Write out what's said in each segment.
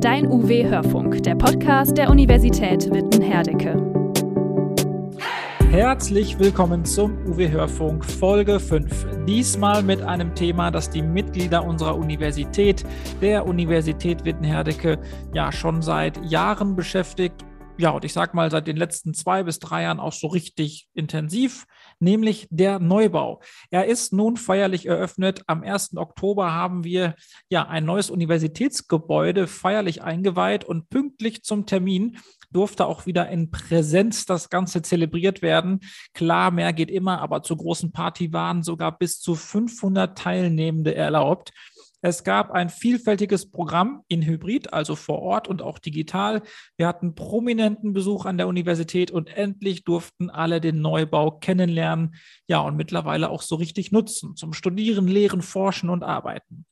Dein UW-Hörfunk, der Podcast der Universität Witten-Herdecke. Herzlich willkommen zum UW-Hörfunk Folge 5. Diesmal mit einem Thema, das die Mitglieder unserer Universität, der Universität Witten-Herdecke, ja schon seit Jahren beschäftigt ja, und ich sag mal, seit den letzten zwei bis drei Jahren auch so richtig intensiv, nämlich der Neubau. Er ist nun feierlich eröffnet. Am 1. Oktober haben wir ja ein neues Universitätsgebäude feierlich eingeweiht und pünktlich zum Termin durfte auch wieder in Präsenz das Ganze zelebriert werden. Klar, mehr geht immer, aber zur großen Party waren sogar bis zu 500 Teilnehmende erlaubt. Es gab ein vielfältiges Programm in Hybrid, also vor Ort und auch digital. Wir hatten prominenten Besuch an der Universität und endlich durften alle den Neubau kennenlernen, ja, und mittlerweile auch so richtig nutzen zum Studieren, Lehren, Forschen und Arbeiten.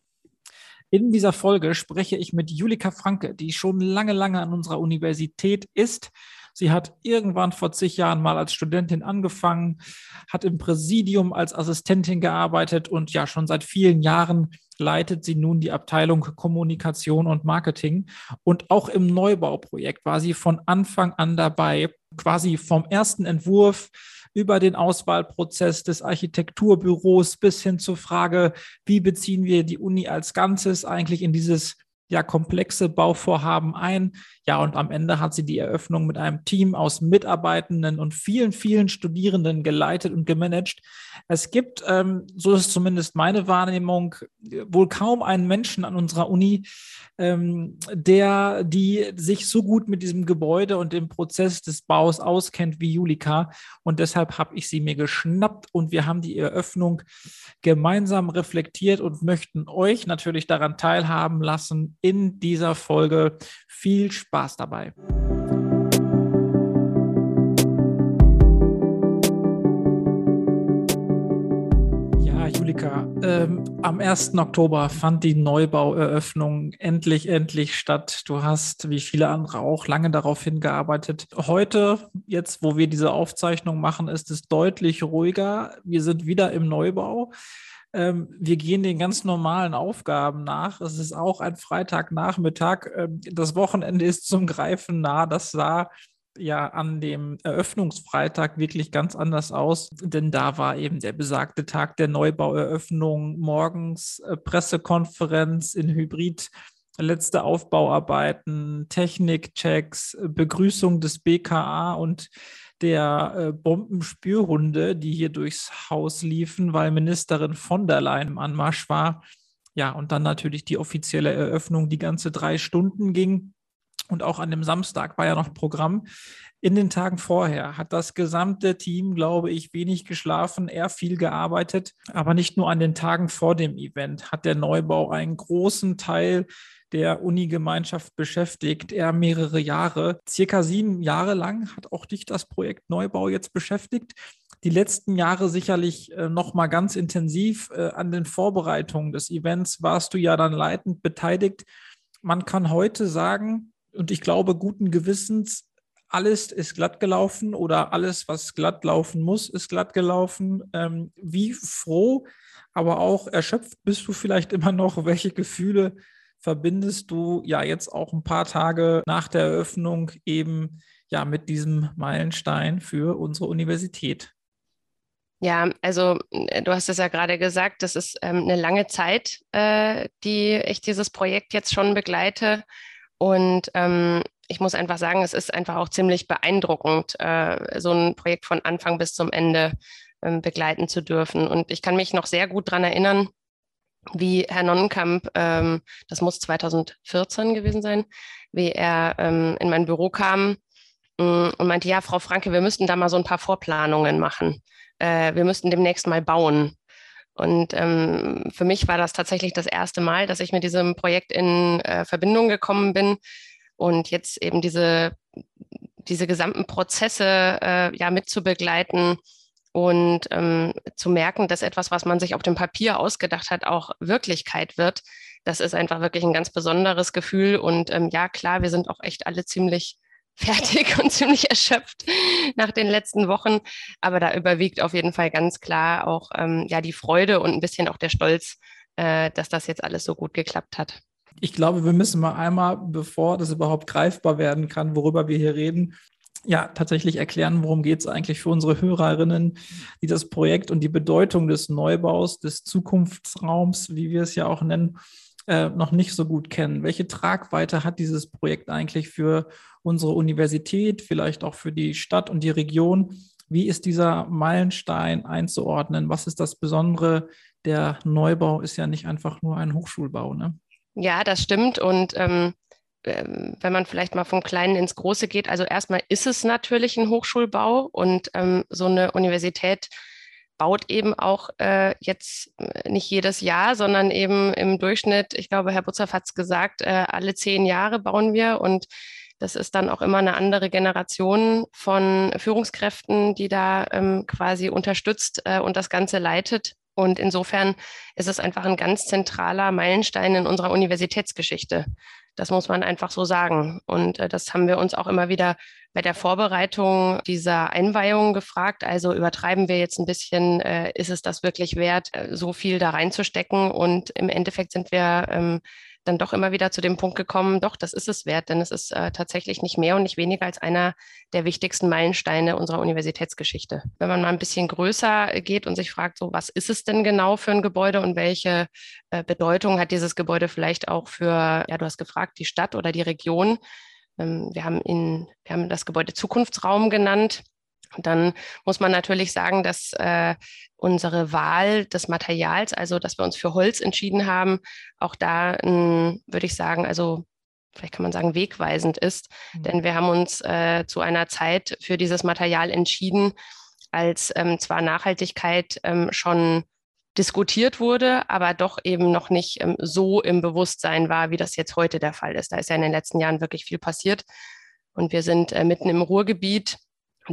In dieser Folge spreche ich mit Julika Franke, die schon lange, lange an unserer Universität ist. Sie hat irgendwann vor zig Jahren mal als Studentin angefangen, hat im Präsidium als Assistentin gearbeitet und ja schon seit vielen Jahren leitet sie nun die Abteilung Kommunikation und Marketing. Und auch im Neubauprojekt war sie von Anfang an dabei, quasi vom ersten Entwurf über den Auswahlprozess des Architekturbüros bis hin zur Frage, wie beziehen wir die Uni als Ganzes eigentlich in dieses ja komplexe Bauvorhaben ein. Ja, und am Ende hat sie die Eröffnung mit einem Team aus Mitarbeitenden und vielen, vielen Studierenden geleitet und gemanagt. Es gibt, ähm, so ist zumindest meine Wahrnehmung, wohl kaum einen Menschen an unserer Uni, ähm, der, die sich so gut mit diesem Gebäude und dem Prozess des Baus auskennt wie Julika. Und deshalb habe ich sie mir geschnappt und wir haben die Eröffnung gemeinsam reflektiert und möchten euch natürlich daran teilhaben lassen in dieser Folge. Viel Spaß dabei. Julika, ähm, am 1. Oktober fand die Neubaueröffnung endlich, endlich statt. Du hast, wie viele andere auch, lange darauf hingearbeitet. Heute, jetzt, wo wir diese Aufzeichnung machen, ist es deutlich ruhiger. Wir sind wieder im Neubau. Ähm, wir gehen den ganz normalen Aufgaben nach. Es ist auch ein Freitagnachmittag. Ähm, das Wochenende ist zum Greifen nah. Das sah ja an dem Eröffnungsfreitag wirklich ganz anders aus, denn da war eben der besagte Tag der Neubaueröffnung, morgens äh, Pressekonferenz in Hybrid, letzte Aufbauarbeiten, Technikchecks, Begrüßung des BKA und der äh, Bombenspürhunde, die hier durchs Haus liefen, weil Ministerin von der Leyen im Anmarsch war. Ja, und dann natürlich die offizielle Eröffnung, die ganze drei Stunden ging. Und auch an dem Samstag war ja noch Programm. In den Tagen vorher hat das gesamte Team, glaube ich, wenig geschlafen, eher viel gearbeitet. Aber nicht nur an den Tagen vor dem Event hat der Neubau einen großen Teil der Uni-Gemeinschaft beschäftigt, er mehrere Jahre. Circa sieben Jahre lang hat auch dich das Projekt Neubau jetzt beschäftigt. Die letzten Jahre sicherlich äh, noch mal ganz intensiv äh, an den Vorbereitungen des Events warst du ja dann leitend beteiligt. Man kann heute sagen, und ich glaube guten Gewissens, alles ist glatt gelaufen oder alles, was glatt laufen muss, ist glatt gelaufen. Ähm, wie froh, aber auch erschöpft bist du vielleicht immer noch? Welche Gefühle verbindest du ja jetzt auch ein paar Tage nach der Eröffnung eben ja mit diesem Meilenstein für unsere Universität? Ja, also äh, du hast es ja gerade gesagt, das ist ähm, eine lange Zeit, äh, die ich dieses Projekt jetzt schon begleite. Und ähm, ich muss einfach sagen, es ist einfach auch ziemlich beeindruckend, äh, so ein Projekt von Anfang bis zum Ende ähm, begleiten zu dürfen. Und ich kann mich noch sehr gut daran erinnern, wie Herr Nonnenkamp, ähm, das muss 2014 gewesen sein, wie er ähm, in mein Büro kam ähm, und meinte, ja, Frau Franke, wir müssten da mal so ein paar Vorplanungen machen. Äh, wir müssten demnächst mal bauen. Und ähm, für mich war das tatsächlich das erste Mal, dass ich mit diesem Projekt in äh, Verbindung gekommen bin und jetzt eben diese, diese gesamten Prozesse äh, ja mitzubegleiten und ähm, zu merken, dass etwas, was man sich auf dem Papier ausgedacht hat, auch Wirklichkeit wird. Das ist einfach wirklich ein ganz besonderes Gefühl. Und ähm, ja, klar, wir sind auch echt alle ziemlich fertig und ziemlich erschöpft nach den letzten Wochen. Aber da überwiegt auf jeden Fall ganz klar auch ähm, ja die Freude und ein bisschen auch der Stolz, äh, dass das jetzt alles so gut geklappt hat. Ich glaube, wir müssen mal einmal, bevor das überhaupt greifbar werden kann, worüber wir hier reden, ja, tatsächlich erklären, worum geht es eigentlich für unsere Hörerinnen, die das Projekt und die Bedeutung des Neubaus, des Zukunftsraums, wie wir es ja auch nennen, äh, noch nicht so gut kennen. Welche Tragweite hat dieses Projekt eigentlich für unsere Universität, vielleicht auch für die Stadt und die Region? Wie ist dieser Meilenstein einzuordnen? Was ist das Besondere? Der Neubau ist ja nicht einfach nur ein Hochschulbau. Ne? Ja, das stimmt. Und ähm, ähm, wenn man vielleicht mal vom Kleinen ins Große geht, also erstmal ist es natürlich ein Hochschulbau und ähm, so eine Universität baut eben auch äh, jetzt äh, nicht jedes Jahr, sondern eben im Durchschnitt, ich glaube, Herr Butzer hat es gesagt, äh, alle zehn Jahre bauen wir und das ist dann auch immer eine andere Generation von Führungskräften, die da ähm, quasi unterstützt äh, und das Ganze leitet. Und insofern ist es einfach ein ganz zentraler Meilenstein in unserer Universitätsgeschichte. Das muss man einfach so sagen. Und äh, das haben wir uns auch immer wieder bei der Vorbereitung dieser Einweihung gefragt. Also übertreiben wir jetzt ein bisschen, äh, ist es das wirklich wert, äh, so viel da reinzustecken? Und im Endeffekt sind wir ähm, dann doch immer wieder zu dem Punkt gekommen, doch, das ist es wert, denn es ist äh, tatsächlich nicht mehr und nicht weniger als einer der wichtigsten Meilensteine unserer Universitätsgeschichte. Wenn man mal ein bisschen größer geht und sich fragt, so, was ist es denn genau für ein Gebäude und welche äh, Bedeutung hat dieses Gebäude vielleicht auch für, ja, du hast gefragt, die Stadt oder die Region? Ähm, wir haben in, wir haben das Gebäude Zukunftsraum genannt. Dann muss man natürlich sagen, dass äh, unsere Wahl des Materials, also dass wir uns für Holz entschieden haben, auch da, würde ich sagen, also vielleicht kann man sagen, wegweisend ist. Mhm. Denn wir haben uns äh, zu einer Zeit für dieses Material entschieden, als ähm, zwar Nachhaltigkeit ähm, schon diskutiert wurde, aber doch eben noch nicht ähm, so im Bewusstsein war, wie das jetzt heute der Fall ist. Da ist ja in den letzten Jahren wirklich viel passiert. Und wir sind äh, mitten im Ruhrgebiet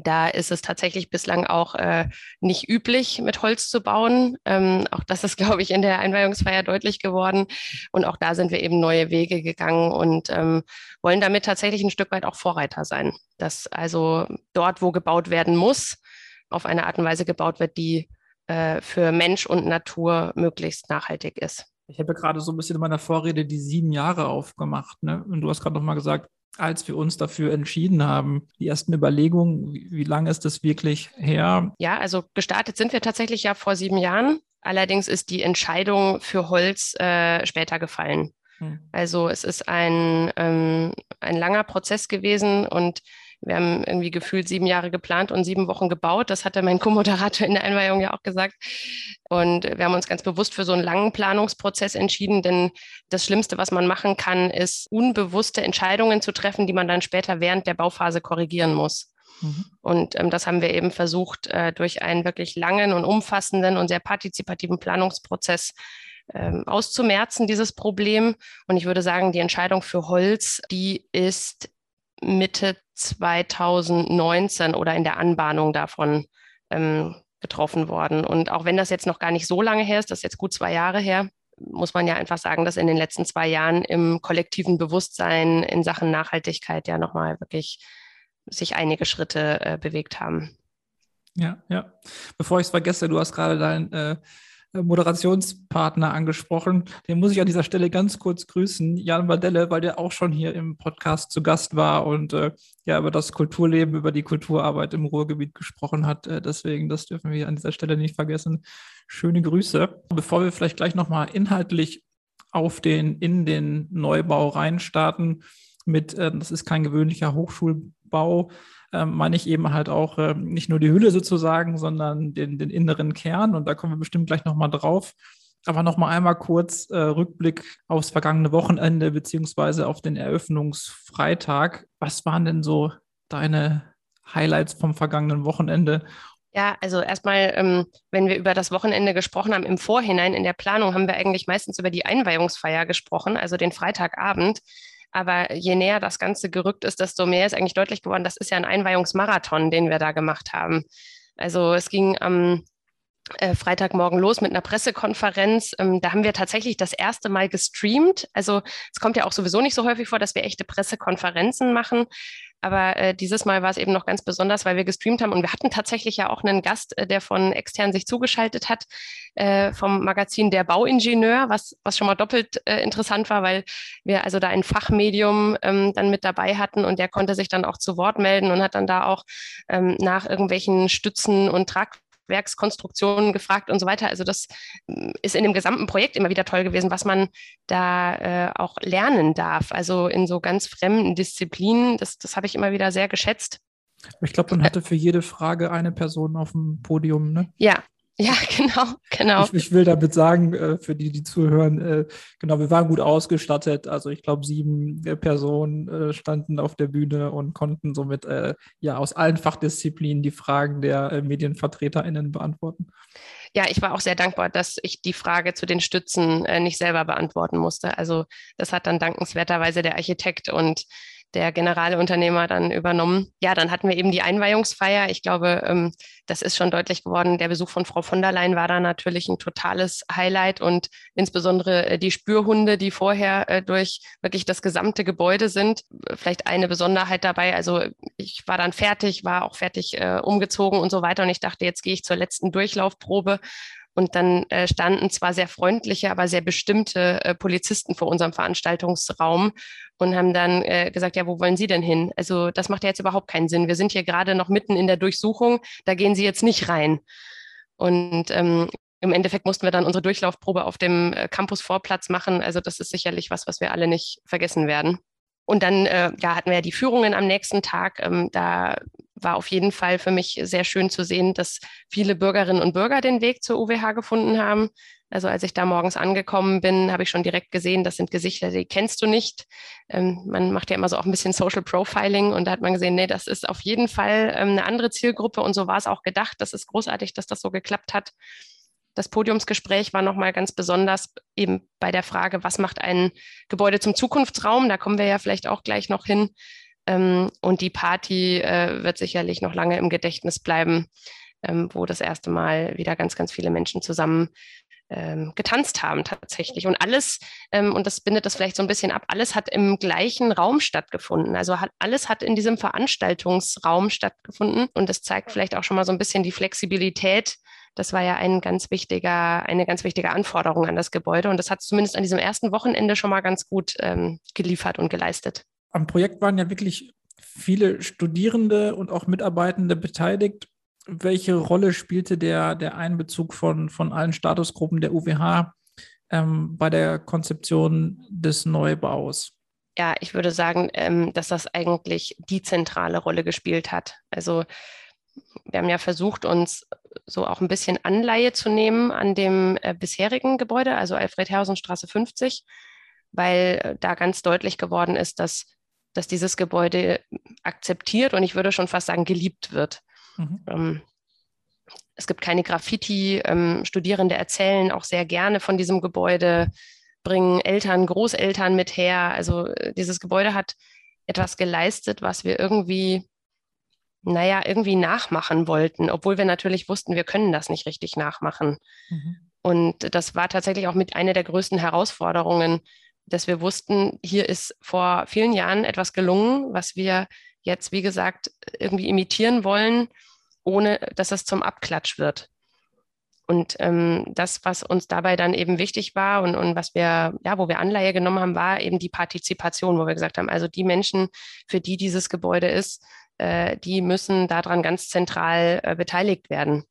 da ist es tatsächlich bislang auch äh, nicht üblich, mit Holz zu bauen. Ähm, auch das ist, glaube ich, in der Einweihungsfeier deutlich geworden. Und auch da sind wir eben neue Wege gegangen und ähm, wollen damit tatsächlich ein Stück weit auch Vorreiter sein. Dass also dort, wo gebaut werden muss, auf eine Art und Weise gebaut wird, die äh, für Mensch und Natur möglichst nachhaltig ist. Ich habe gerade so ein bisschen in meiner Vorrede die sieben Jahre aufgemacht. Ne? Und du hast gerade noch mal gesagt, als wir uns dafür entschieden haben? Die ersten Überlegungen, wie, wie lange ist das wirklich her? Ja, also gestartet sind wir tatsächlich ja vor sieben Jahren. Allerdings ist die Entscheidung für Holz äh, später gefallen. Hm. Also es ist ein, ähm, ein langer Prozess gewesen und wir haben irgendwie gefühlt sieben Jahre geplant und sieben Wochen gebaut. Das hatte mein Co-Moderator in der Einweihung ja auch gesagt. Und wir haben uns ganz bewusst für so einen langen Planungsprozess entschieden, denn das Schlimmste, was man machen kann, ist unbewusste Entscheidungen zu treffen, die man dann später während der Bauphase korrigieren muss. Mhm. Und ähm, das haben wir eben versucht, äh, durch einen wirklich langen und umfassenden und sehr partizipativen Planungsprozess ähm, auszumerzen, dieses Problem. Und ich würde sagen, die Entscheidung für Holz, die ist Mitte 2019 oder in der Anbahnung davon ähm, getroffen worden. Und auch wenn das jetzt noch gar nicht so lange her ist, das ist jetzt gut zwei Jahre her, muss man ja einfach sagen, dass in den letzten zwei Jahren im kollektiven Bewusstsein in Sachen Nachhaltigkeit ja nochmal wirklich sich einige Schritte äh, bewegt haben. Ja, ja. Bevor ich es vergesse, du hast gerade dein äh, Moderationspartner angesprochen. Den muss ich an dieser Stelle ganz kurz grüßen, Jan Badelle, weil der auch schon hier im Podcast zu Gast war und äh, ja über das Kulturleben, über die Kulturarbeit im Ruhrgebiet gesprochen hat. Äh, deswegen, das dürfen wir an dieser Stelle nicht vergessen. Schöne Grüße. Bevor wir vielleicht gleich nochmal inhaltlich auf den, in den Neubau reinstarten mit, äh, das ist kein gewöhnlicher Hochschulbau, äh, meine ich eben halt auch äh, nicht nur die Hülle sozusagen, sondern den, den inneren Kern. Und da kommen wir bestimmt gleich nochmal drauf. Aber nochmal einmal kurz äh, Rückblick aufs vergangene Wochenende beziehungsweise auf den Eröffnungsfreitag. Was waren denn so deine Highlights vom vergangenen Wochenende? Ja, also erstmal, ähm, wenn wir über das Wochenende gesprochen haben, im Vorhinein in der Planung haben wir eigentlich meistens über die Einweihungsfeier gesprochen, also den Freitagabend. Aber je näher das Ganze gerückt ist, desto mehr ist eigentlich deutlich geworden, das ist ja ein Einweihungsmarathon, den wir da gemacht haben. Also es ging am äh, Freitagmorgen los mit einer Pressekonferenz. Ähm, da haben wir tatsächlich das erste Mal gestreamt. Also es kommt ja auch sowieso nicht so häufig vor, dass wir echte Pressekonferenzen machen. Aber äh, dieses Mal war es eben noch ganz besonders, weil wir gestreamt haben. Und wir hatten tatsächlich ja auch einen Gast, äh, der von extern sich zugeschaltet hat, äh, vom Magazin Der Bauingenieur, was, was schon mal doppelt äh, interessant war, weil wir also da ein Fachmedium ähm, dann mit dabei hatten. Und der konnte sich dann auch zu Wort melden und hat dann da auch ähm, nach irgendwelchen Stützen und Trag Werkskonstruktionen gefragt und so weiter. Also das mm, ist in dem gesamten Projekt immer wieder toll gewesen, was man da äh, auch lernen darf. Also in so ganz fremden Disziplinen, das, das habe ich immer wieder sehr geschätzt. Ich glaube, man hatte für jede Frage eine Person auf dem Podium, ne? Ja, ja, genau, genau. Ich, ich will damit sagen, äh, für die, die zuhören, äh, genau, wir waren gut ausgestattet. Also ich glaube, sieben äh, Personen standen auf der Bühne und konnten somit ja aus allen Fachdisziplinen die Fragen der MedienvertreterInnen beantworten. Ja, ich war auch sehr dankbar, dass ich die Frage zu den Stützen nicht selber beantworten musste. Also das hat dann dankenswerterweise der Architekt und der Generalunternehmer dann übernommen. Ja, dann hatten wir eben die Einweihungsfeier. Ich glaube, ähm, das ist schon deutlich geworden. Der Besuch von Frau von der Leyen war da natürlich ein totales Highlight und insbesondere äh, die Spürhunde, die vorher äh, durch wirklich das gesamte Gebäude sind. Vielleicht eine Besonderheit dabei. Also ich war dann fertig, war auch fertig äh, umgezogen und so weiter. Und ich dachte, jetzt gehe ich zur letzten Durchlaufprobe und dann äh, standen zwar sehr freundliche, aber sehr bestimmte äh, Polizisten vor unserem Veranstaltungsraum und haben dann äh, gesagt, ja, wo wollen Sie denn hin? Also das macht ja jetzt überhaupt keinen Sinn. Wir sind hier gerade noch mitten in der Durchsuchung, da gehen Sie jetzt nicht rein. Und ähm, im Endeffekt mussten wir dann unsere Durchlaufprobe auf dem äh, Campus-Vorplatz machen. Also das ist sicherlich was, was wir alle nicht vergessen werden. Und dann äh, ja, hatten wir ja die Führungen am nächsten Tag. Ähm, da war auf jeden Fall für mich sehr schön zu sehen, dass viele Bürgerinnen und Bürger den Weg zur UWH gefunden haben. Also als ich da morgens angekommen bin, habe ich schon direkt gesehen, das sind Gesichter, die kennst du nicht. Ähm, man macht ja immer so auch ein bisschen Social Profiling und da hat man gesehen, nee, das ist auf jeden Fall ähm, eine andere Zielgruppe und so war es auch gedacht. Das ist großartig, dass das so geklappt hat. Das Podiumsgespräch war nochmal ganz besonders eben bei der Frage, was macht ein Gebäude zum Zukunftsraum? Da kommen wir ja vielleicht auch gleich noch hin. Ähm, und die Party äh, wird sicherlich noch lange im Gedächtnis bleiben, ähm, wo das erste Mal wieder ganz, ganz viele Menschen zusammen ähm, getanzt haben tatsächlich. Und alles, ähm, und das bindet das vielleicht so ein bisschen ab, alles hat im gleichen Raum stattgefunden. Also hat, alles hat in diesem Veranstaltungsraum stattgefunden. Und das zeigt vielleicht auch schon mal so ein bisschen die Flexibilität. Das war ja ein ganz wichtiger, eine ganz wichtige Anforderung an das Gebäude. Und das hat zumindest an diesem ersten Wochenende schon mal ganz gut ähm, geliefert und geleistet am Projekt waren ja wirklich viele Studierende und auch Mitarbeitende beteiligt. Welche Rolle spielte der, der Einbezug von, von allen Statusgruppen der UWH ähm, bei der Konzeption des Neubaus? Ja, ich würde sagen, ähm, dass das eigentlich die zentrale Rolle gespielt hat. Also wir haben ja versucht, uns so auch ein bisschen Anleihe zu nehmen an dem äh, bisherigen Gebäude, also Alfred-Herrhausen-Straße 50, weil äh, da ganz deutlich geworden ist, dass dass dieses Gebäude akzeptiert und ich würde schon fast sagen, geliebt wird. Mhm. Ähm, es gibt keine Graffiti. Ähm, Studierende erzählen auch sehr gerne von diesem Gebäude, bringen Eltern, Großeltern mit her. Also äh, dieses Gebäude hat etwas geleistet, was wir irgendwie, naja, irgendwie nachmachen wollten, obwohl wir natürlich wussten, wir können das nicht richtig nachmachen. Mhm. Und das war tatsächlich auch mit einer der größten Herausforderungen, dass wir wussten, hier ist vor vielen Jahren etwas gelungen, was wir jetzt, wie gesagt, irgendwie imitieren wollen, ohne dass es zum Abklatsch wird. Und ähm, das, was uns dabei dann eben wichtig war und, und was wir, ja, wo wir Anleihe genommen haben, war eben die Partizipation, wo wir gesagt haben, also die Menschen, für die dieses Gebäude ist, äh, die müssen daran ganz zentral äh, beteiligt werden.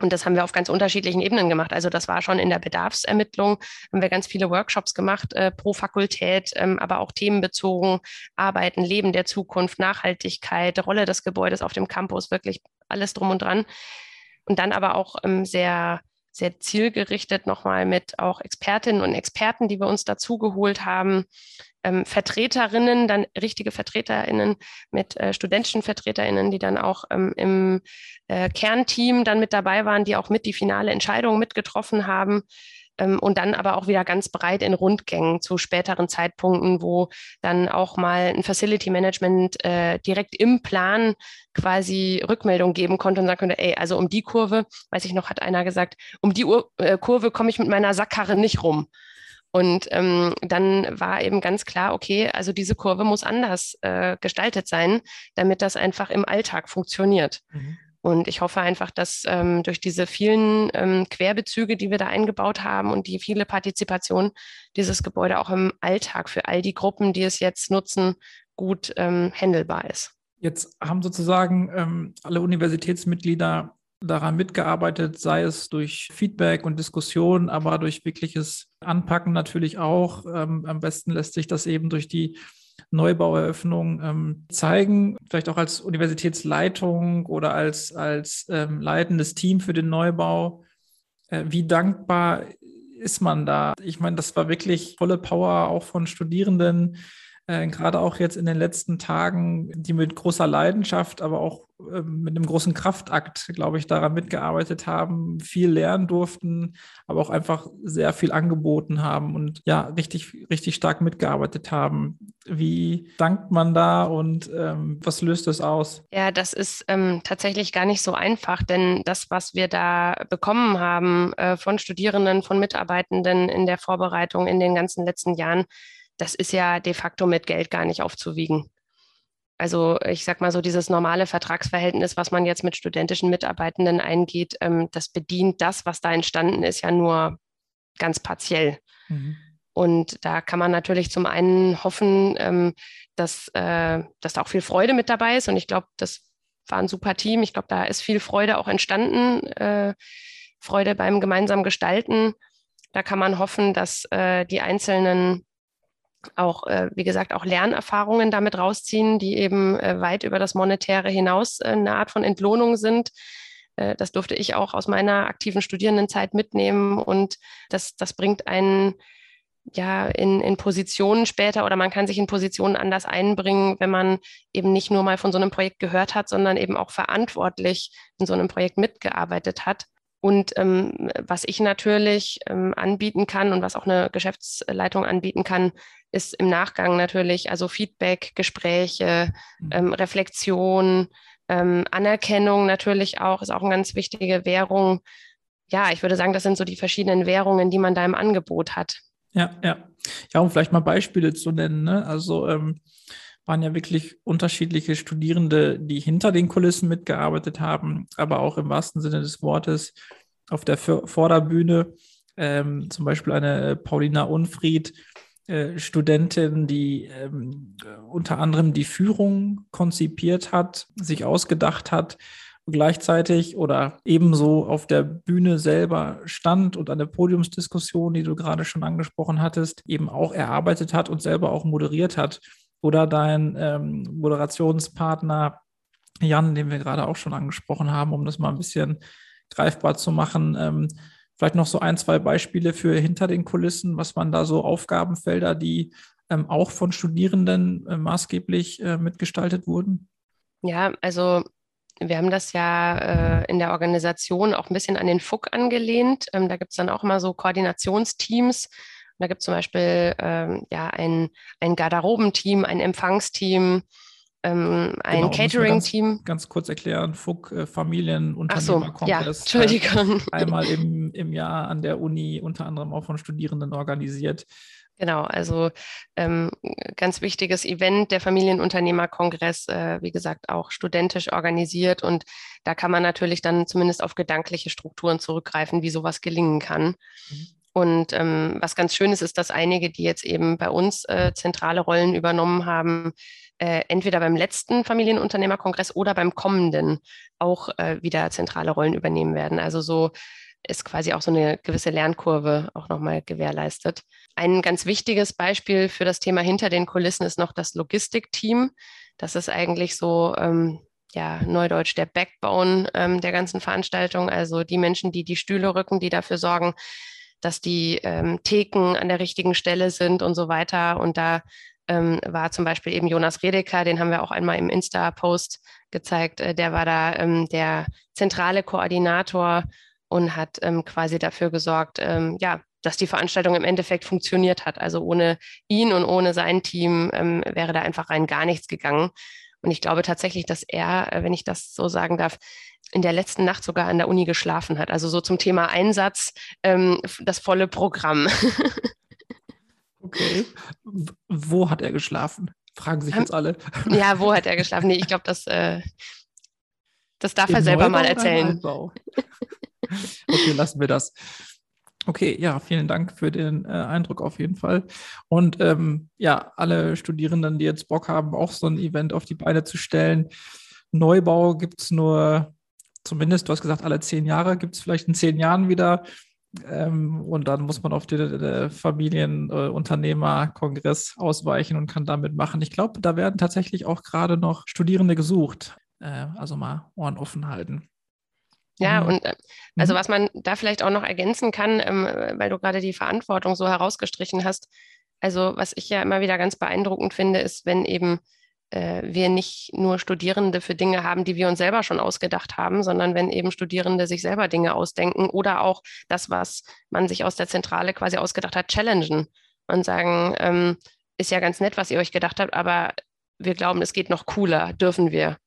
Und das haben wir auf ganz unterschiedlichen Ebenen gemacht. Also das war schon in der Bedarfsermittlung, haben wir ganz viele Workshops gemacht äh, pro Fakultät, ähm, aber auch themenbezogen, Arbeiten, Leben der Zukunft, Nachhaltigkeit, Rolle des Gebäudes auf dem Campus, wirklich alles drum und dran. Und dann aber auch ähm, sehr sehr zielgerichtet nochmal mit auch Expertinnen und Experten, die wir uns dazu geholt haben, ähm, Vertreterinnen, dann richtige Vertreterinnen mit äh, studentischen Vertreterinnen, die dann auch ähm, im äh, Kernteam dann mit dabei waren, die auch mit die finale Entscheidung mitgetroffen haben. Ähm, und dann aber auch wieder ganz breit in Rundgängen zu späteren Zeitpunkten, wo dann auch mal ein Facility Management äh, direkt im Plan quasi Rückmeldung geben konnte und sagen konnte, ey, also um die Kurve, weiß ich noch, hat einer gesagt, um die Ur äh, Kurve komme ich mit meiner Sackkarre nicht rum. Und ähm, dann war eben ganz klar, okay, also diese Kurve muss anders äh, gestaltet sein, damit das einfach im Alltag funktioniert. Mhm. Und ich hoffe einfach, dass ähm, durch diese vielen ähm, Querbezüge, die wir da eingebaut haben und die viele Partizipation, dieses Gebäude auch im Alltag für all die Gruppen, die es jetzt nutzen, gut ähm, handelbar ist. Jetzt haben sozusagen ähm, alle Universitätsmitglieder daran mitgearbeitet, sei es durch Feedback und Diskussion, aber durch wirkliches Anpacken natürlich auch. Ähm, am besten lässt sich das eben durch die Neubaueröffnung ähm, zeigen, vielleicht auch als Universitätsleitung oder als, als ähm, leitendes Team für den Neubau. Äh, wie dankbar ist man da? Ich meine, das war wirklich volle Power auch von Studierenden, äh, gerade auch jetzt in den letzten Tagen, die mit großer Leidenschaft, aber auch äh, mit einem großen Kraftakt, glaube ich, daran mitgearbeitet haben, viel lernen durften, aber auch einfach sehr viel angeboten haben und ja, richtig, richtig stark mitgearbeitet haben. Wie dankt man da und ähm, was löst das aus? Ja, das ist ähm, tatsächlich gar nicht so einfach, denn das, was wir da bekommen haben äh, von Studierenden, von Mitarbeitenden in der Vorbereitung in den ganzen letzten Jahren, das ist ja de facto mit Geld gar nicht aufzuwiegen. Also ich sag mal so, dieses normale Vertragsverhältnis, was man jetzt mit studentischen Mitarbeitenden eingeht, ähm, das bedient das, was da entstanden ist, ja nur ganz partiell. Mhm. Und da kann man natürlich zum einen hoffen, ähm, dass, äh, dass da auch viel Freude mit dabei ist. Und ich glaube, das war ein super Team. Ich glaube, da ist viel Freude auch entstanden, äh, Freude beim gemeinsamen Gestalten. Da kann man hoffen, dass äh, die einzelnen auch, äh, wie gesagt, auch Lernerfahrungen damit rausziehen, die eben äh, weit über das Monetäre hinaus äh, eine Art von Entlohnung sind. Äh, das durfte ich auch aus meiner aktiven Studierendenzeit mitnehmen und das, das bringt einen ja in, in Positionen später oder man kann sich in Positionen anders einbringen, wenn man eben nicht nur mal von so einem Projekt gehört hat, sondern eben auch verantwortlich in so einem Projekt mitgearbeitet hat. Und ähm, was ich natürlich ähm, anbieten kann und was auch eine Geschäftsleitung anbieten kann, ist im Nachgang natürlich also Feedback, Gespräche, mhm. ähm, Reflexion, ähm, Anerkennung natürlich auch, ist auch eine ganz wichtige Währung. Ja, ich würde sagen, das sind so die verschiedenen Währungen, die man da im Angebot hat. Ja, ja. Ja, um vielleicht mal Beispiele zu nennen. Ne? Also ähm, waren ja wirklich unterschiedliche Studierende, die hinter den Kulissen mitgearbeitet haben, aber auch im wahrsten Sinne des Wortes auf der Vorderbühne. Ähm, zum Beispiel eine Paulina Unfried, äh, Studentin, die ähm, unter anderem die Führung konzipiert hat, sich ausgedacht hat, gleichzeitig oder ebenso auf der Bühne selber stand und eine Podiumsdiskussion, die du gerade schon angesprochen hattest, eben auch erarbeitet hat und selber auch moderiert hat oder dein ähm, Moderationspartner Jan, den wir gerade auch schon angesprochen haben, um das mal ein bisschen greifbar zu machen. Ähm, vielleicht noch so ein, zwei Beispiele für hinter den Kulissen, was man da so Aufgabenfelder, die ähm, auch von Studierenden äh, maßgeblich äh, mitgestaltet wurden? Ja, also wir haben das ja äh, in der Organisation auch ein bisschen an den FUG angelehnt. Ähm, da gibt es dann auch immer so Koordinationsteams, da gibt es zum Beispiel ähm, ja, ein, ein Garderobenteam, ein Empfangsteam, ähm, ein genau, Catering-Team. Ganz, ganz, kurz erklären, FUG, äh, Familienunternehmerkongress. So, ja, Entschuldigung. Äh, einmal im, im Jahr an der Uni, unter anderem auch von Studierenden organisiert. Genau, also ähm, ganz wichtiges Event, der Familienunternehmerkongress, äh, wie gesagt, auch studentisch organisiert. Und da kann man natürlich dann zumindest auf gedankliche Strukturen zurückgreifen, wie sowas gelingen kann. Mhm. Und ähm, was ganz schön ist, ist, dass einige, die jetzt eben bei uns äh, zentrale Rollen übernommen haben, äh, entweder beim letzten Familienunternehmerkongress oder beim kommenden auch äh, wieder zentrale Rollen übernehmen werden. Also so ist quasi auch so eine gewisse Lernkurve auch nochmal gewährleistet. Ein ganz wichtiges Beispiel für das Thema hinter den Kulissen ist noch das Logistikteam. Das ist eigentlich so, ähm, ja, neudeutsch der Backbone ähm, der ganzen Veranstaltung. Also die Menschen, die die Stühle rücken, die dafür sorgen, dass die ähm, Theken an der richtigen Stelle sind und so weiter. Und da ähm, war zum Beispiel eben Jonas Redeker, den haben wir auch einmal im Insta-Post gezeigt. Äh, der war da ähm, der zentrale Koordinator und hat ähm, quasi dafür gesorgt, ähm, ja, dass die Veranstaltung im Endeffekt funktioniert hat. Also ohne ihn und ohne sein Team ähm, wäre da einfach rein gar nichts gegangen. Und ich glaube tatsächlich, dass er, äh, wenn ich das so sagen darf, in der letzten Nacht sogar an der Uni geschlafen hat. Also so zum Thema Einsatz, ähm, das volle Programm. Okay. Wo hat er geschlafen? Fragen sich jetzt alle. Ja, wo hat er geschlafen? Nee, ich glaube, das, äh, das darf Im er selber Neubau mal erzählen. okay, lassen wir das. Okay, ja, vielen Dank für den äh, Eindruck auf jeden Fall. Und ähm, ja, alle Studierenden, die jetzt Bock haben, auch so ein Event auf die Beine zu stellen. Neubau gibt es nur, zumindest, du hast gesagt, alle zehn Jahre, gibt es vielleicht in zehn Jahren wieder. Ähm, und dann muss man auf den Familienunternehmerkongress äh, ausweichen und kann damit machen. Ich glaube, da werden tatsächlich auch gerade noch Studierende gesucht. Äh, also mal Ohren offen halten. Ja, mhm. und äh, also mhm. was man da vielleicht auch noch ergänzen kann, ähm, weil du gerade die Verantwortung so herausgestrichen hast. Also was ich ja immer wieder ganz beeindruckend finde, ist, wenn eben äh, wir nicht nur Studierende für Dinge haben, die wir uns selber schon ausgedacht haben, sondern wenn eben Studierende sich selber Dinge ausdenken oder auch das, was man sich aus der Zentrale quasi ausgedacht hat, challengen und sagen, ähm, ist ja ganz nett, was ihr euch gedacht habt, aber wir glauben, es geht noch cooler, dürfen wir.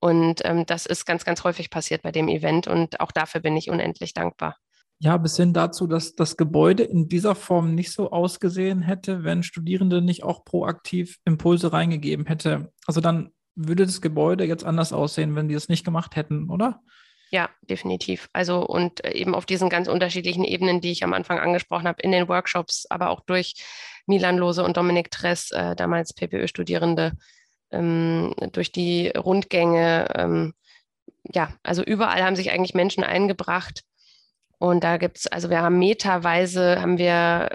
Und ähm, das ist ganz, ganz häufig passiert bei dem Event und auch dafür bin ich unendlich dankbar. Ja, bis hin dazu, dass das Gebäude in dieser Form nicht so ausgesehen hätte, wenn Studierende nicht auch proaktiv Impulse reingegeben hätte. Also dann würde das Gebäude jetzt anders aussehen, wenn die es nicht gemacht hätten, oder? Ja, definitiv. Also und äh, eben auf diesen ganz unterschiedlichen Ebenen, die ich am Anfang angesprochen habe, in den Workshops, aber auch durch Milan Lose und Dominik Tress, äh, damals PPÖ-Studierende, ähm, durch die Rundgänge. Ähm, ja, also überall haben sich eigentlich Menschen eingebracht. Und da gibt es, also wir haben meterweise, haben wir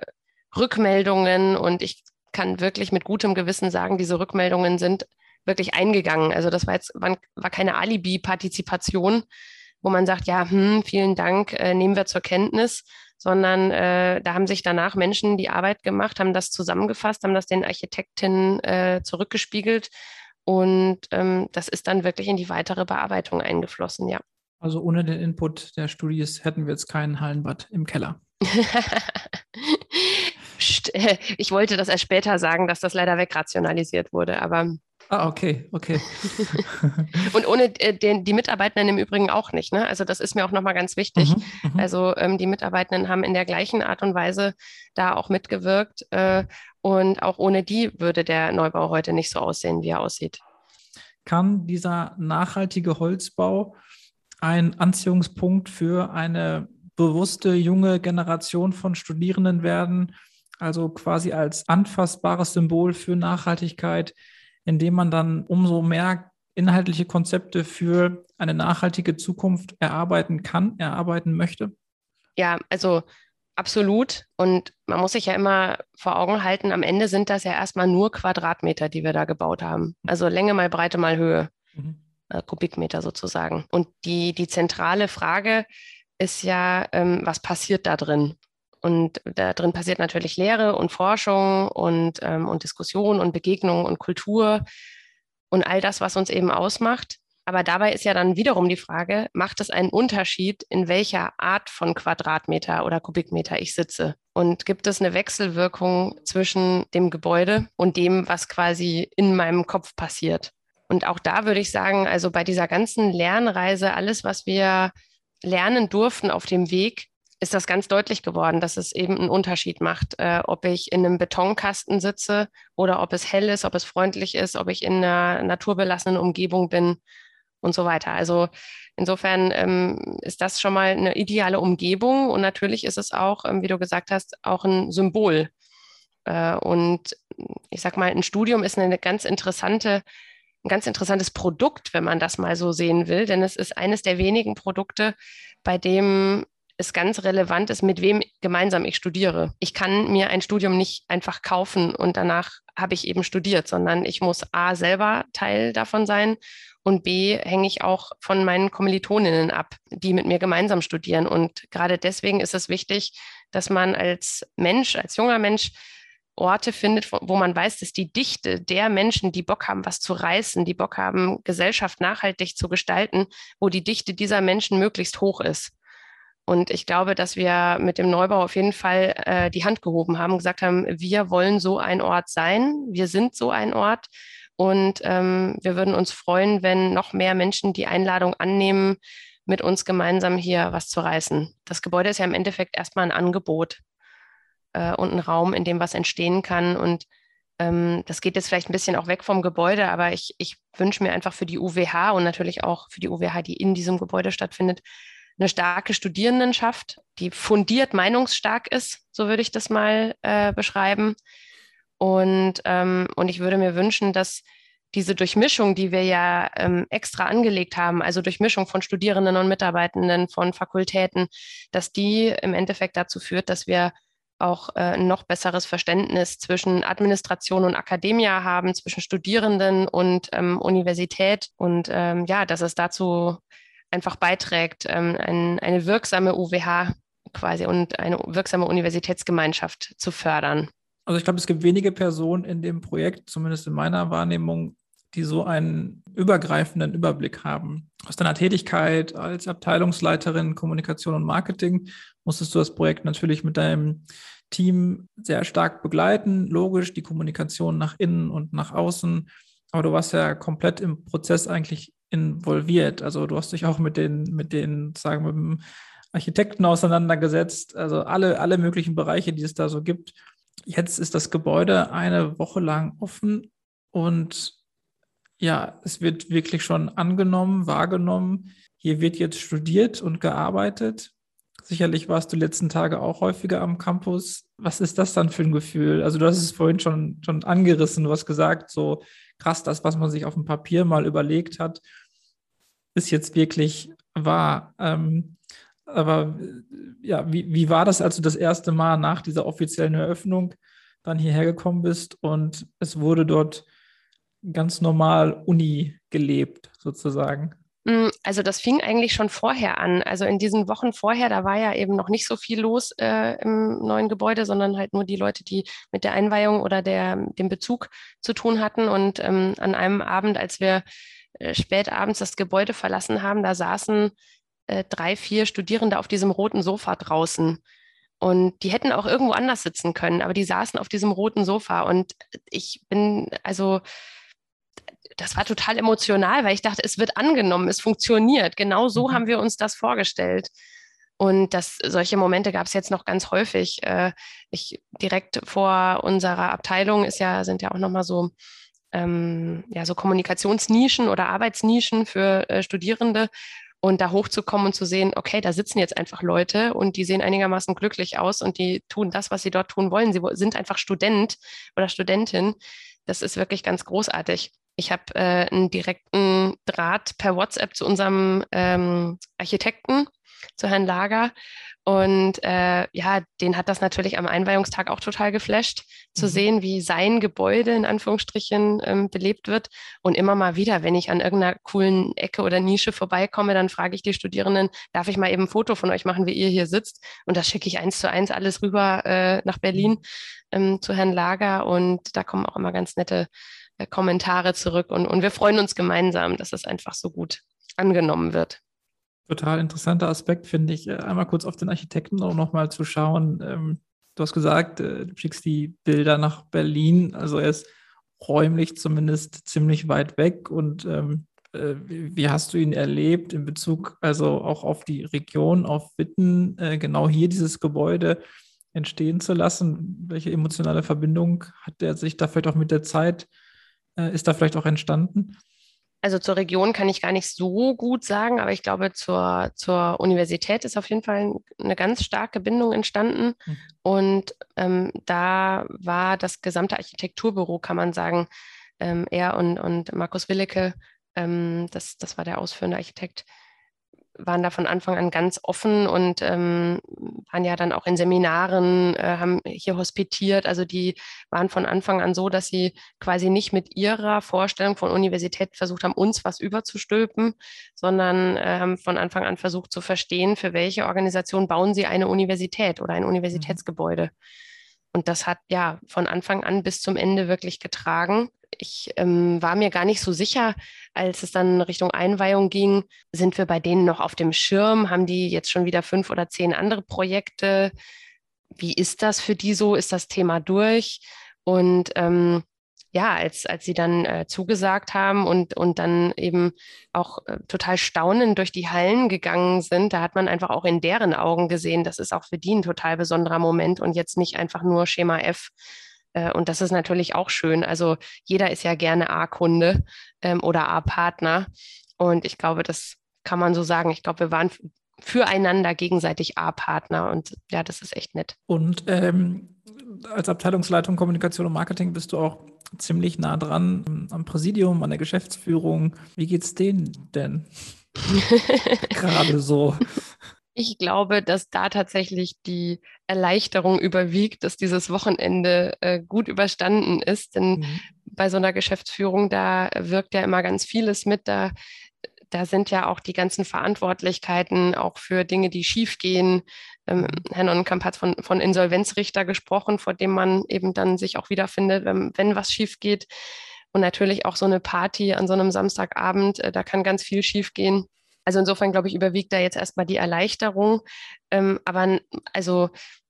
Rückmeldungen und ich kann wirklich mit gutem Gewissen sagen, diese Rückmeldungen sind wirklich eingegangen. Also das war jetzt war, keine Alibi-Partizipation, wo man sagt, ja, hm, vielen Dank, äh, nehmen wir zur Kenntnis, sondern äh, da haben sich danach Menschen die Arbeit gemacht, haben das zusammengefasst, haben das den Architektinnen äh, zurückgespiegelt und ähm, das ist dann wirklich in die weitere Bearbeitung eingeflossen, ja. Also ohne den Input der Studis hätten wir jetzt kein Hallenbad im Keller. ich wollte das erst später sagen, dass das leider wegrationalisiert wurde, aber Ah, okay, okay. und ohne äh, den, die Mitarbeitenden im Übrigen auch nicht. Ne? Also das ist mir auch nochmal ganz wichtig. Mhm, mhm, also ähm, die Mitarbeitenden haben in der gleichen Art und Weise da auch mitgewirkt. Äh, und auch ohne die würde der Neubau heute nicht so aussehen, wie er aussieht. Kann dieser nachhaltige Holzbau ein Anziehungspunkt für eine bewusste junge Generation von Studierenden werden? Also quasi als anfassbares Symbol für Nachhaltigkeit indem man dann umso mehr inhaltliche Konzepte für eine nachhaltige Zukunft erarbeiten kann, erarbeiten möchte? Ja, also absolut. Und man muss sich ja immer vor Augen halten, am Ende sind das ja erstmal nur Quadratmeter, die wir da gebaut haben. Also Länge mal Breite mal Höhe, mhm. Äh, Kubikmeter sozusagen. Und die, die zentrale Frage ist ja, ähm, was passiert da drin? Und da drin passiert natürlich Lehre und Forschung und, ähm, und Diskussion und Begegnung und Kultur und all das, was uns eben ausmacht. Aber dabei ist ja dann wiederum die Frage, macht es einen Unterschied, in welcher Art von Quadratmeter oder Kubikmeter ich sitze? Und gibt es eine Wechselwirkung zwischen dem Gebäude und dem, was quasi in meinem Kopf passiert? Und auch da würde ich sagen, also bei dieser ganzen Lernreise, alles, was wir lernen durften auf dem Weg, ist das ganz deutlich geworden, dass es eben einen Unterschied macht, äh, ob ich in einem Betonkasten sitze oder ob es hell ist, ob es freundlich ist, ob ich in einer naturbelassenen Umgebung bin und so weiter. Also insofern ähm, ist das schon mal eine ideale Umgebung und natürlich ist es auch, ähm, wie du gesagt hast, auch ein Symbol. Äh, und ich sag mal, ein Studium ist eine ganz interessante ein ganz interessantes Produkt, wenn man das mal so sehen will, denn es ist eines der wenigen Produkte, bei dem es ganz relevant ist, mit wem gemeinsam ich studiere. Ich kann mir ein Studium nicht einfach kaufen und danach habe ich eben studiert, sondern ich muss A selber Teil davon sein und B hänge ich auch von meinen Kommilitoninnen ab, die mit mir gemeinsam studieren. Und gerade deswegen ist es wichtig, dass man als Mensch, als junger Mensch Orte findet, wo man weiß, dass die Dichte der Menschen, die Bock haben, was zu reißen, die Bock haben, Gesellschaft nachhaltig zu gestalten, wo die Dichte dieser Menschen möglichst hoch ist. Und ich glaube, dass wir mit dem Neubau auf jeden Fall äh, die Hand gehoben haben, gesagt haben, wir wollen so ein Ort sein, wir sind so ein Ort. Und ähm, wir würden uns freuen, wenn noch mehr Menschen die Einladung annehmen, mit uns gemeinsam hier was zu reißen. Das Gebäude ist ja im Endeffekt erstmal ein Angebot. Äh, und ein Raum, in dem was entstehen kann. Und ähm, das geht jetzt vielleicht ein bisschen auch weg vom Gebäude, aber ich, ich wünsche mir einfach für die UWH und natürlich auch für die UWH, die in diesem Gebäude stattfindet, eine starke Studierendenschaft, die fundiert meinungsstark ist, so würde ich das mal äh, beschreiben. Und, ähm, und ich würde mir wünschen, dass diese Durchmischung, die wir ja ähm, extra angelegt haben, also Durchmischung von Studierenden und Mitarbeitenden, von Fakultäten, dass die im Endeffekt dazu führt, dass wir auch äh, ein noch besseres Verständnis zwischen Administration und Akademie haben, zwischen Studierenden und ähm, Universität und ähm, ja, dass es dazu einfach beiträgt, ähm, ein, eine wirksame UWH quasi und eine wirksame Universitätsgemeinschaft zu fördern. Also ich glaube, es gibt wenige Personen in dem Projekt, zumindest in meiner Wahrnehmung, die so einen übergreifenden Überblick haben. Aus deiner Tätigkeit als Abteilungsleiterin Kommunikation und Marketing musstest du das Projekt natürlich mit deinem Team sehr stark begleiten. Logisch, die Kommunikation nach innen und nach außen. Aber du warst ja komplett im Prozess eigentlich involviert. Also du hast dich auch mit den, mit den, sagen wir, mit dem Architekten auseinandergesetzt. Also alle, alle möglichen Bereiche, die es da so gibt. Jetzt ist das Gebäude eine Woche lang offen und ja, es wird wirklich schon angenommen, wahrgenommen. Hier wird jetzt studiert und gearbeitet. Sicherlich warst du letzten Tage auch häufiger am Campus. Was ist das dann für ein Gefühl? Also du hast es vorhin schon, schon angerissen, du hast gesagt, so krass, das, was man sich auf dem Papier mal überlegt hat, ist jetzt wirklich wahr. Ähm, aber ja, wie, wie war das, als du das erste Mal nach dieser offiziellen Eröffnung dann hierher gekommen bist und es wurde dort ganz normal Uni gelebt, sozusagen? Mm, also das fing eigentlich schon vorher an. Also in diesen Wochen vorher, da war ja eben noch nicht so viel los äh, im neuen Gebäude, sondern halt nur die Leute, die mit der Einweihung oder der, dem Bezug zu tun hatten. Und ähm, an einem Abend, als wir äh, spät abends das Gebäude verlassen haben, da saßen äh, drei, vier Studierende auf diesem roten Sofa draußen. Und die hätten auch irgendwo anders sitzen können, aber die saßen auf diesem roten Sofa. Und ich bin, also das war total emotional, weil ich dachte, es wird angenommen, es funktioniert. Genau so mhm. haben wir uns das vorgestellt. Und das, solche Momente gab es jetzt noch ganz häufig. Äh, ich direkt vor unserer Abteilung ist ja, sind ja auch nochmal so, ähm, ja, so Kommunikationsnischen oder Arbeitsnischen für äh, Studierende. Und da hochzukommen und zu sehen, okay, da sitzen jetzt einfach Leute und die sehen einigermaßen glücklich aus und die tun das, was sie dort tun wollen. Sie sind einfach Student oder Studentin. Das ist wirklich ganz großartig. Ich habe äh, einen direkten Draht per WhatsApp zu unserem ähm, Architekten, zu Herrn Lager. Und äh, ja, den hat das natürlich am Einweihungstag auch total geflasht, mhm. zu sehen, wie sein Gebäude in Anführungsstrichen ähm, belebt wird. Und immer mal wieder, wenn ich an irgendeiner coolen Ecke oder Nische vorbeikomme, dann frage ich die Studierenden, darf ich mal eben ein Foto von euch machen, wie ihr hier sitzt? Und das schicke ich eins zu eins alles rüber äh, nach Berlin mhm. ähm, zu Herrn Lager. Und da kommen auch immer ganz nette äh, Kommentare zurück und, und wir freuen uns gemeinsam, dass es einfach so gut angenommen wird. Total interessanter Aspekt, finde ich. Äh, einmal kurz auf den Architekten auch nochmal zu schauen. Ähm, du hast gesagt, äh, du schickst die Bilder nach Berlin. Also er ist räumlich zumindest ziemlich weit weg. Und ähm, wie hast du ihn erlebt in Bezug also auch auf die Region, auf Witten, genau hier dieses Gebäude entstehen zu lassen? Welche emotionale Verbindung hat er sich da vielleicht auch mit der Zeit ist da vielleicht auch entstanden? Also zur Region kann ich gar nicht so gut sagen, aber ich glaube, zur, zur Universität ist auf jeden Fall eine ganz starke Bindung entstanden. Mhm. Und ähm, da war das gesamte Architekturbüro, kann man sagen, ähm, er und, und Markus Willecke, ähm, das, das war der ausführende Architekt, waren da von Anfang an ganz offen und ähm, waren ja dann auch in Seminaren, äh, haben hier hospitiert. Also die waren von Anfang an so, dass sie quasi nicht mit ihrer Vorstellung von Universität versucht haben, uns was überzustülpen, sondern äh, haben von Anfang an versucht zu verstehen, für welche Organisation bauen sie eine Universität oder ein mhm. Und das hat ja von Anfang an bis zum Ende wirklich getragen. Ich ähm, war mir gar nicht so sicher, als es dann Richtung Einweihung ging, sind wir bei denen noch auf dem Schirm? Haben die jetzt schon wieder fünf oder zehn andere Projekte? Wie ist das für die so? Ist das Thema durch? Und ähm, ja, als, als sie dann äh, zugesagt haben und, und dann eben auch äh, total staunend durch die Hallen gegangen sind, da hat man einfach auch in deren Augen gesehen, das ist auch für die ein total besonderer Moment und jetzt nicht einfach nur Schema F. Äh, und das ist natürlich auch schön. Also jeder ist ja gerne A-Kunde ähm, oder A-Partner. Und ich glaube, das kann man so sagen. Ich glaube, wir waren füreinander gegenseitig A-Partner und ja, das ist echt nett. Und ähm, als Abteilungsleitung Kommunikation und Marketing bist du auch ziemlich nah dran am Präsidium, an der Geschäftsführung. Wie geht's denen denn? Gerade so. Ich glaube, dass da tatsächlich die Erleichterung überwiegt, dass dieses Wochenende äh, gut überstanden ist. Denn mhm. bei so einer Geschäftsführung, da wirkt ja immer ganz vieles mit. Da da sind ja auch die ganzen Verantwortlichkeiten auch für Dinge, die schiefgehen. Ähm. Herr Nonnenkamp hat von, von Insolvenzrichter gesprochen, vor dem man eben dann sich auch wiederfindet, wenn, wenn was schief geht. Und natürlich auch so eine Party an so einem Samstagabend, äh, da kann ganz viel schiefgehen. Also insofern, glaube ich, überwiegt da jetzt erstmal die Erleichterung. Ähm, aber also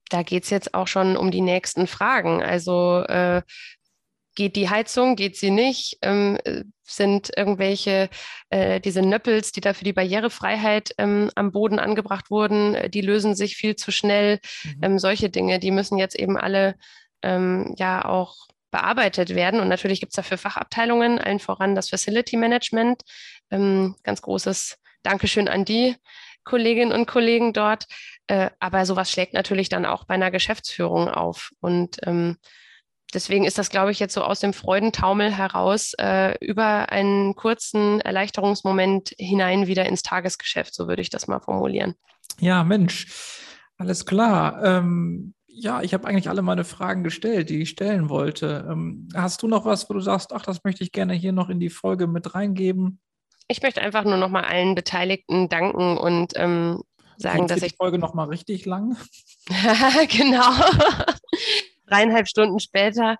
da geht es jetzt auch schon um die nächsten Fragen. Also äh, geht die Heizung, geht sie nicht, ähm, sind irgendwelche, äh, diese Nöppels, die da für die Barrierefreiheit ähm, am Boden angebracht wurden, äh, die lösen sich viel zu schnell. Mhm. Ähm, solche Dinge, die müssen jetzt eben alle ähm, ja auch bearbeitet werden. Und natürlich gibt es dafür Fachabteilungen, allen voran das Facility Management. Ähm, ganz großes Dankeschön an die Kolleginnen und Kollegen dort. Äh, aber sowas schlägt natürlich dann auch bei einer Geschäftsführung auf. Und ähm, deswegen ist das, glaube ich, jetzt so aus dem Freudentaumel heraus äh, über einen kurzen Erleichterungsmoment hinein wieder ins Tagesgeschäft, so würde ich das mal formulieren. Ja, Mensch, alles klar. Ähm, ja, ich habe eigentlich alle meine Fragen gestellt, die ich stellen wollte. Ähm, hast du noch was, wo du sagst, ach, das möchte ich gerne hier noch in die Folge mit reingeben? Ich möchte einfach nur noch mal allen Beteiligten danken und ähm, sagen, dass ich die Folge noch mal richtig lang. genau dreieinhalb Stunden später.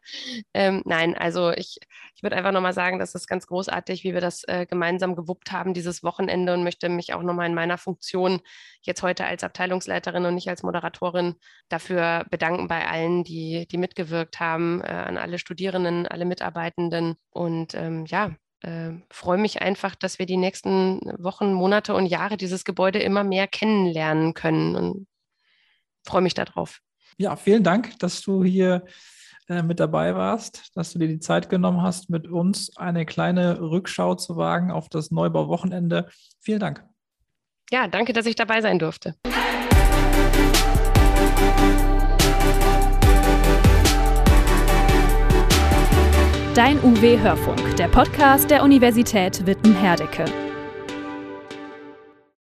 Ähm, nein, also ich, ich würde einfach nochmal sagen, das ganz großartig, wie wir das äh, gemeinsam gewuppt haben, dieses Wochenende und möchte mich auch nochmal in meiner Funktion jetzt heute als Abteilungsleiterin und nicht als Moderatorin dafür bedanken bei allen, die, die mitgewirkt haben, äh, an alle Studierenden, alle Mitarbeitenden und ähm, ja, äh, freue mich einfach, dass wir die nächsten Wochen, Monate und Jahre dieses Gebäude immer mehr kennenlernen können und freue mich darauf. Ja, vielen Dank, dass du hier äh, mit dabei warst, dass du dir die Zeit genommen hast, mit uns eine kleine Rückschau zu wagen auf das Neubauwochenende. Vielen Dank. Ja, danke, dass ich dabei sein durfte. Dein UW Hörfunk, der Podcast der Universität Witten-Herdecke.